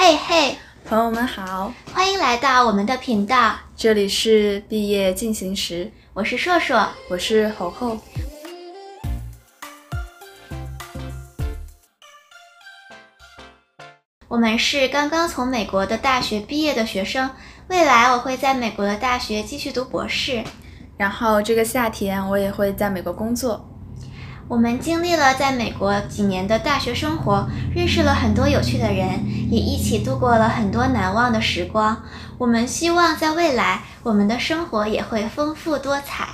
嘿嘿，朋友们好，欢迎来到我们的频道，这里是毕业进行时，我是硕硕，我是猴猴。我们是刚刚从美国的大学毕业的学生，未来我会在美国的大学继续读博士，然后这个夏天我也会在美国工作。我们经历了在美国几年的大学生活，认识了很多有趣的人，也一起度过了很多难忘的时光。我们希望在未来，我们的生活也会丰富多彩。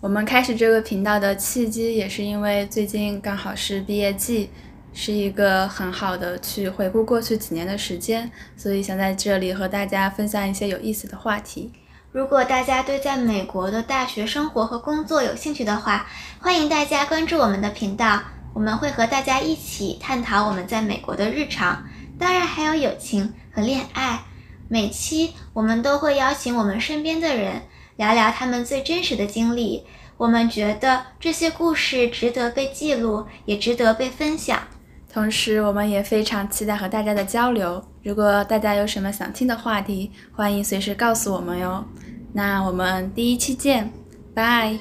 我们开始这个频道的契机，也是因为最近刚好是毕业季。是一个很好的去回顾过去几年的时间，所以想在这里和大家分享一些有意思的话题。如果大家对在美国的大学生活和工作有兴趣的话，欢迎大家关注我们的频道，我们会和大家一起探讨我们在美国的日常，当然还有友情和恋爱。每期我们都会邀请我们身边的人聊聊他们最真实的经历，我们觉得这些故事值得被记录，也值得被分享。同时，我们也非常期待和大家的交流。如果大家有什么想听的话题，欢迎随时告诉我们哟。那我们第一期见，拜。